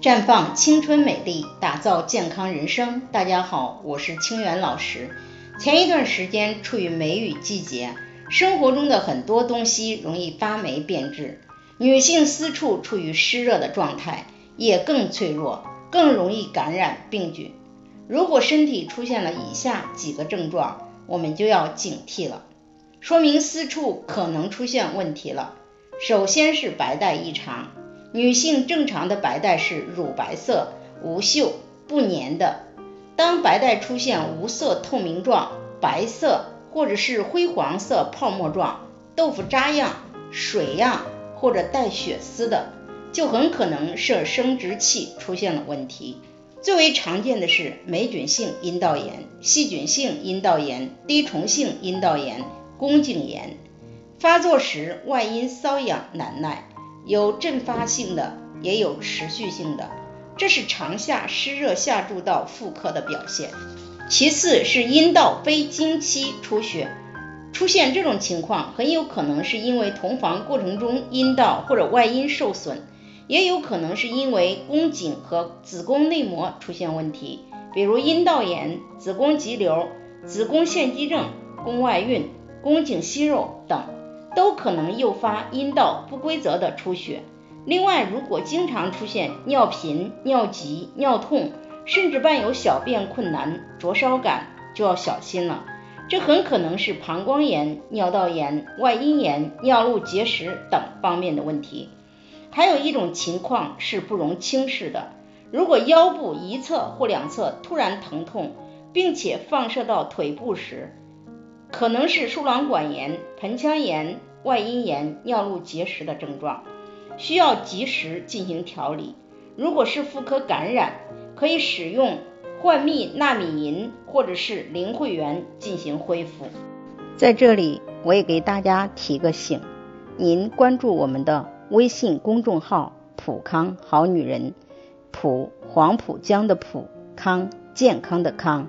绽放青春美丽，打造健康人生。大家好，我是清源老师。前一段时间处于梅雨季节，生活中的很多东西容易发霉变质，女性私处处于湿热的状态，也更脆弱，更容易感染病菌。如果身体出现了以下几个症状，我们就要警惕了，说明私处可能出现问题了。首先是白带异常。女性正常的白带是乳白色、无锈、不粘的。当白带出现无色透明状、白色或者是灰黄色泡沫状、豆腐渣样、水样或者带血丝的，就很可能是生殖器出现了问题。最为常见的是霉菌性阴道炎、细菌性阴道炎、滴虫性阴道炎、宫颈炎。发作时外阴瘙痒难耐。有阵发性的，也有持续性的，这是肠下湿热下注到妇科的表现。其次是阴道非经期出血，出现这种情况很有可能是因为同房过程中阴道或者外阴受损，也有可能是因为宫颈和子宫内膜出现问题，比如阴道炎、子宫肌瘤、子宫腺肌症、宫外孕、宫颈息肉等。都可能诱发阴道不规则的出血。另外，如果经常出现尿频、尿急、尿痛，甚至伴有小便困难、灼烧感，就要小心了。这很可能是膀胱炎、尿道炎、外阴炎、尿路结石等方面的问题。还有一种情况是不容轻视的，如果腰部一侧或两侧突然疼痛，并且放射到腿部时，可能是输卵管炎、盆腔炎。外阴炎、尿路结石的症状，需要及时进行调理。如果是妇科感染，可以使用换泌纳米银或者是灵慧元进行恢复。在这里，我也给大家提个醒：您关注我们的微信公众号“普康好女人”，普黄浦江的普康健康的康，